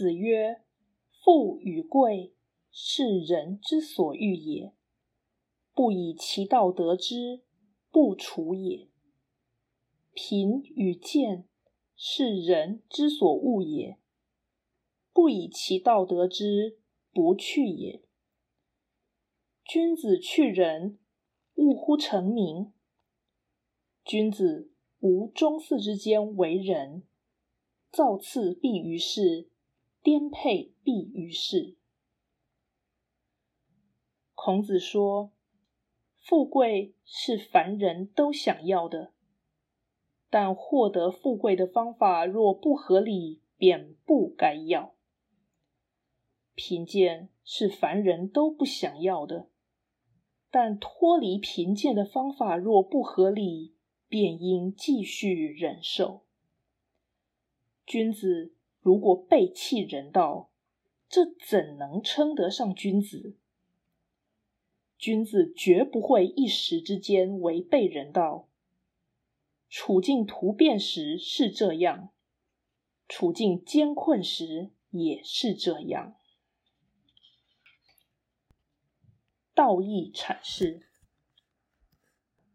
子曰：“富与贵，是人之所欲也。不以其道得之，不处也。贫与贱，是人之所恶也。不以其道得之，不去也。君子去仁，务乎成名。君子无中嗣之间为人。”造次必于事，颠沛必于世。孔子说：“富贵是凡人都想要的，但获得富贵的方法若不合理，便不该要。贫贱是凡人都不想要的，但脱离贫贱的方法若不合理，便应继续忍受。”君子如果背弃人道，这怎能称得上君子？君子绝不会一时之间违背人道。处境突变时是这样，处境艰困时也是这样。道义阐释，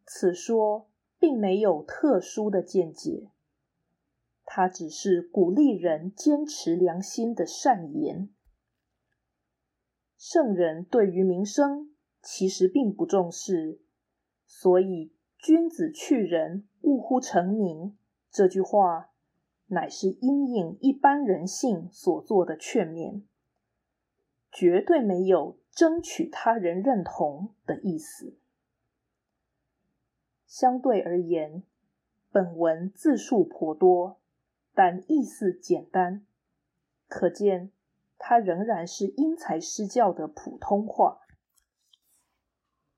此说并没有特殊的见解。他只是鼓励人坚持良心的善言。圣人对于名声其实并不重视，所以“君子去仁，勿乎成名”这句话，乃是因应一般人性所做的劝勉，绝对没有争取他人认同的意思。相对而言，本文字数颇多。但意思简单，可见它仍然是因材施教的普通话。